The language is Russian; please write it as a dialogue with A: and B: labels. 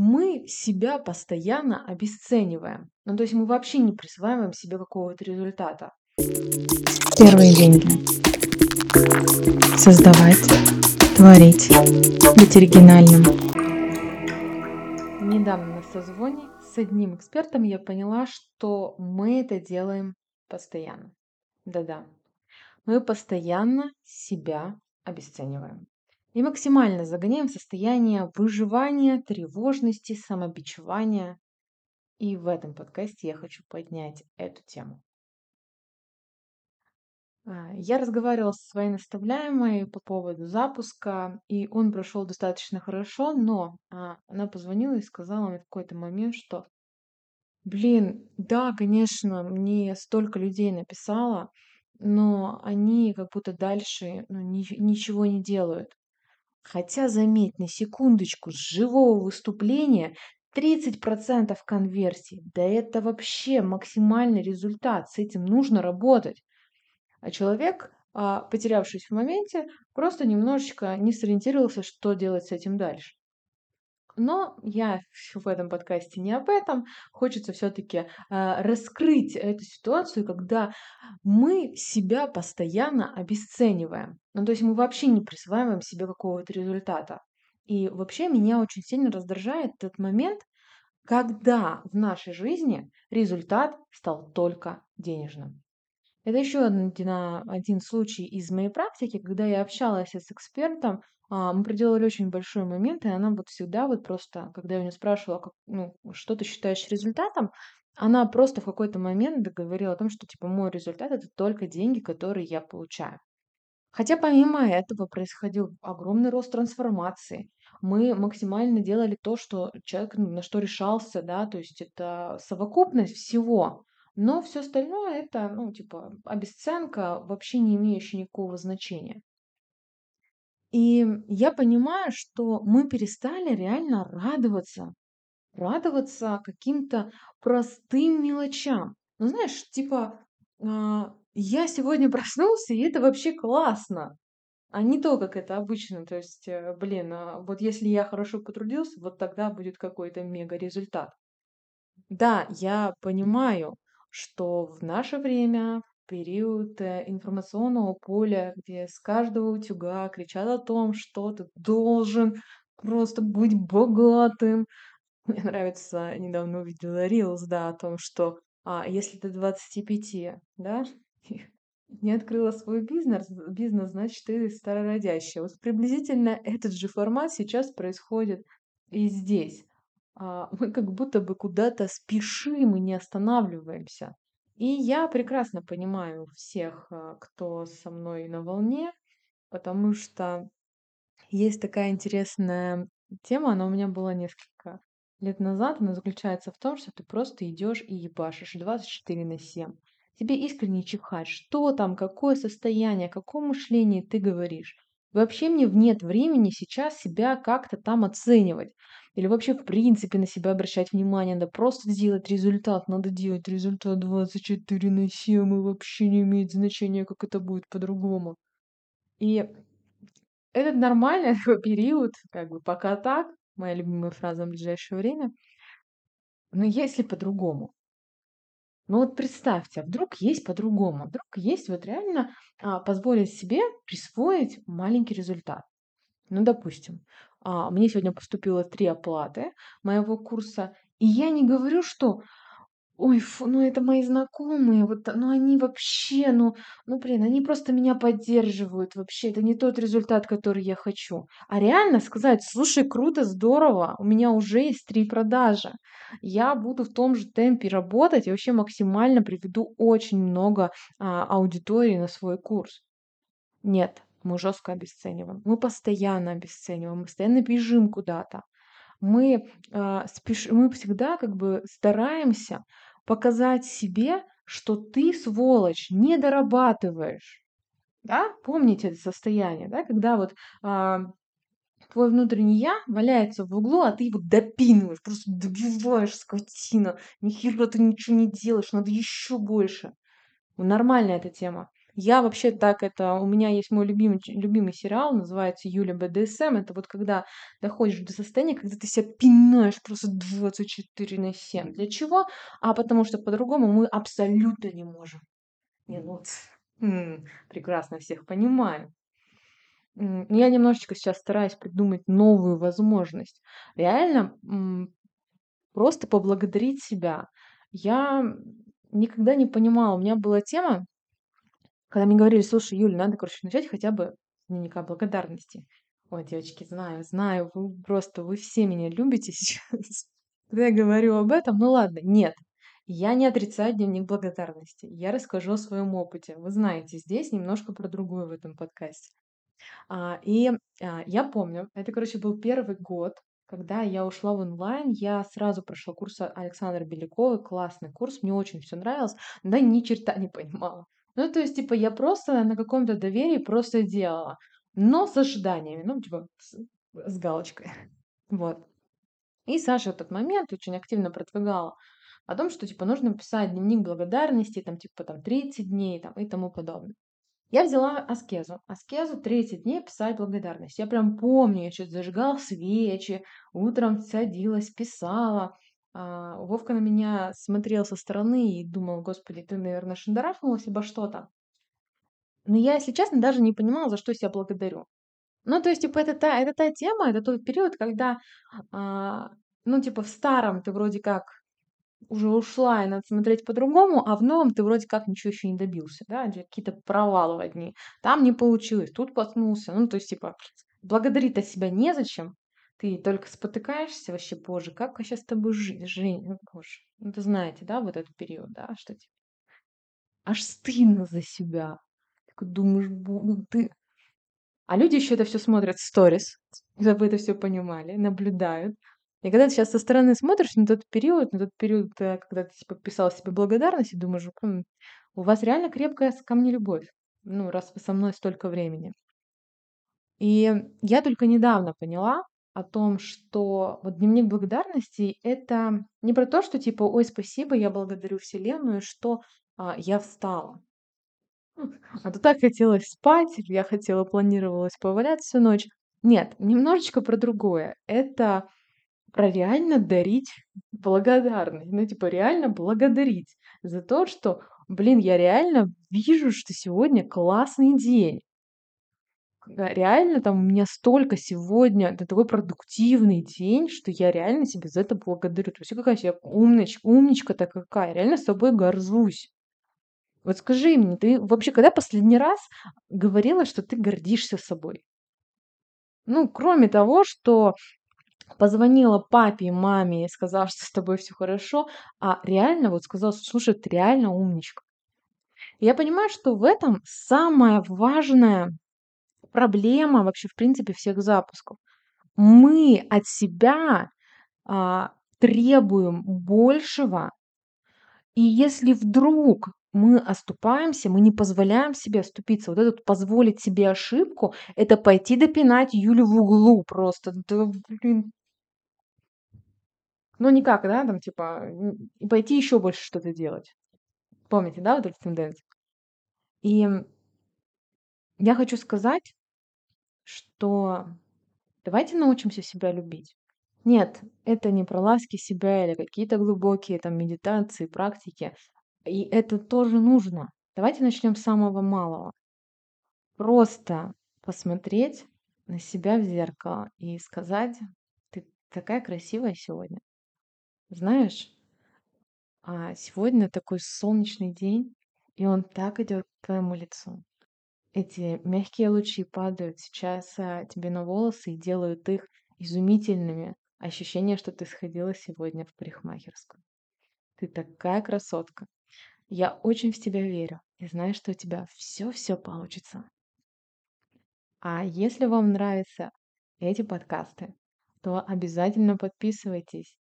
A: мы себя постоянно обесцениваем. Ну, то есть мы вообще не присваиваем себе какого-то результата.
B: Первые деньги. Создавать, творить, быть оригинальным.
A: Недавно на созвоне с одним экспертом я поняла, что мы это делаем постоянно. Да-да. Мы постоянно себя обесцениваем и максимально загоняем в состояние выживания, тревожности, самобичевания. И в этом подкасте я хочу поднять эту тему. А, я разговаривала со своей наставляемой по поводу запуска, и он прошел достаточно хорошо, но а, она позвонила и сказала мне в какой-то момент, что, блин, да, конечно, мне столько людей написало, но они как будто дальше ну, ни- ничего не делают. Хотя, заметь, на секундочку, с живого выступления 30% конверсии. Да это вообще максимальный результат. С этим нужно работать. А человек, а, потерявшись в моменте, просто немножечко не сориентировался, что делать с этим дальше. Но я в этом подкасте не об этом. Хочется все-таки а, раскрыть эту ситуацию, когда мы себя постоянно обесцениваем. Ну, то есть мы вообще не присваиваем себе какого-то результата. И вообще меня очень сильно раздражает этот момент, когда в нашей жизни результат стал только денежным. Это еще один, один случай из моей практики, когда я общалась с экспертом, а, мы проделали очень большой момент, и она вот всегда вот просто, когда я у нее спрашивала, как, ну, что ты считаешь результатом, она просто в какой-то момент говорила о том, что типа мой результат это только деньги, которые я получаю. Хотя помимо этого происходил огромный рост трансформации. Мы максимально делали то, что человек ну, на что решался, да, то есть это совокупность всего. Но все остальное это, ну, типа, обесценка, вообще не имеющая никакого значения. И я понимаю, что мы перестали реально радоваться, радоваться каким-то простым мелочам. Ну, знаешь, типа, а, я сегодня проснулся, и это вообще классно. А не то, как это обычно. То есть, э, блин, а вот если я хорошо потрудился, вот тогда будет какой-то мега результат. Да, я понимаю, что в наше время, период э, информационного поля, где с каждого утюга кричат о том, что ты должен просто быть богатым. Мне нравится, недавно увидела Reels, да, о том, что а, если ты 25, да, не открыла свой бизнес, бизнес, значит, ты старородящая. Вот приблизительно этот же формат сейчас происходит и здесь. А, мы как будто бы куда-то спешим и не останавливаемся. И я прекрасно понимаю всех, а, кто со мной на волне, потому что есть такая интересная тема, она у меня была несколько лет назад, она заключается в том, что ты просто идешь и ебашишь 24 на 7. Тебе искренне чихать, что там, какое состояние, о каком мышлении ты говоришь. Вообще мне нет времени сейчас себя как-то там оценивать. Или вообще, в принципе, на себя обращать внимание. Надо просто делать результат. Надо делать результат 24 на 7. И вообще не имеет значения, как это будет по-другому. И этот нормальный такой период, как бы пока так, моя любимая фраза в ближайшее время. Но если по-другому? Ну вот представьте, а вдруг есть по-другому, вдруг есть вот реально а, позволить себе присвоить маленький результат. Ну, допустим, мне сегодня поступило три оплаты моего курса, и я не говорю, что Ой, фу, ну это мои знакомые, вот, ну они вообще, ну, ну блин, они просто меня поддерживают вообще, это не тот результат, который я хочу. А реально сказать, слушай, круто, здорово, у меня уже есть три продажи, я буду в том же темпе работать и вообще максимально приведу очень много а, аудитории на свой курс. Нет, мы жестко обесцениваем, мы постоянно обесцениваем, мы постоянно бежим куда-то. Мы, а, спеш... мы всегда как бы стараемся показать себе, что ты, сволочь, не дорабатываешь. Да? Помните это состояние, да? когда вот а, твой внутренний я валяется в углу, а ты его допинываешь, просто добиваешь, скотина. Ни хера ты ничего не делаешь, надо еще больше. Нормальная эта тема. Я вообще так это у меня есть мой любимый любимый сериал, называется "Юля БДСМ". Это вот когда доходишь до состояния, когда ты себя пинаешь просто 24 на 7. Для чего? А потому что по-другому мы абсолютно не можем. Не, ну, прекрасно всех понимаю. Я немножечко сейчас стараюсь придумать новую возможность. Реально, м, просто поблагодарить себя. Я никогда не понимала, у меня была тема, когда мне говорили: "Слушай, Юль, надо, короче, начать хотя бы с дневника благодарности". Ой, девочки, знаю, знаю, вы просто, вы все меня любите сейчас, когда я говорю об этом. Ну ладно, нет, я не отрицаю дневник благодарности. Я расскажу о своем опыте. Вы знаете, здесь немножко про другое в этом подкасте. А, и, а, я помню, это, короче, был первый год, когда я ушла в онлайн. Я сразу прошла курс Александры Беляковой. Классный курс, мне очень все нравилось, я ни черта не понимала. Ну, то есть, типа, я просто на каком-то доверии просто делала, но с ожиданиями, ну, типа, с, с галочкой. Вот. И Саша в тот момент очень активно продвигала о том, что, типа, нужно писать дневник благодарности, там, типа, там, 30 дней, там, и тому подобное. Я взяла аскезу. Аскезу 30 дней писать благодарность. Я прям помню, я что-то зажигала свечи, утром садилась, писала. А, Вовка на меня смотрел со стороны и думал, господи, ты, наверное, шандарахнулась обо что-то. Но я, если честно, даже не понимала, за что себя благодарю. Ну, то есть, типа, это та, это та тема, это тот период, когда, а, ну, типа, в старом ты вроде как уже ушла, и надо смотреть по-другому, а в новом ты вроде как ничего еще не добился, да, какие-то провалы одни. Там не получилось, тут потнулся. Ну, то есть, типа, благодарить-то себя незачем. Ты только спотыкаешься вообще, боже, как вообще с тобой жить, Жень, ну, боже. Ну, вы знаете, да, вот этот период, да, что типа, аж стыдно за себя. Такой думаешь, ну ты... А люди еще это все смотрят в сторис, чтобы это все понимали, наблюдают. И когда ты сейчас со стороны смотришь на тот период, на тот период, э, когда ты типа писал себе благодарность и думаешь, «М, у вас реально крепкая ко мне любовь, ну, раз вы со мной столько времени. И я только недавно поняла о том, что вот дневник благодарности это не про то, что типа, ой, спасибо, я благодарю Вселенную, что а, я встала. А то так хотелось спать, я хотела, планировалась повалять всю ночь. Нет, немножечко про другое. Это про реально дарить благодарность. Ну, типа, реально благодарить за то, что, блин, я реально вижу, что сегодня классный день. Реально там у меня столько сегодня, это такой продуктивный день, что я реально себе за это благодарю. То есть какая я умничка, умничка-то какая, реально с собой горжусь. Вот скажи мне, ты вообще когда последний раз говорила, что ты гордишься собой? Ну, кроме того, что позвонила папе и маме и сказала, что с тобой все хорошо, а реально вот сказала, слушай, ты реально умничка. Я понимаю, что в этом самая важная проблема вообще, в принципе, всех запусков. Мы от себя а, требуем большего, и если вдруг мы оступаемся, мы не позволяем себе оступиться. Вот этот позволить себе ошибку, это пойти допинать Юлю в углу просто. Да, блин, ну, никак, да, там, типа, пойти еще больше что-то делать. Помните, да, вот эту тенденцию? И я хочу сказать, что давайте научимся себя любить. Нет, это не про ласки себя или какие-то глубокие там медитации, практики. И это тоже нужно. Давайте начнем с самого малого. Просто посмотреть на себя в зеркало и сказать, ты такая красивая сегодня. Знаешь, а сегодня такой солнечный день, и он так идет к твоему лицу. Эти мягкие лучи падают сейчас а, тебе на волосы и делают их изумительными. Ощущение, что ты сходила сегодня в парикмахерскую. Ты такая красотка. Я очень в тебя верю и знаю, что у тебя все-все получится. А если вам нравятся эти подкасты, то обязательно подписывайтесь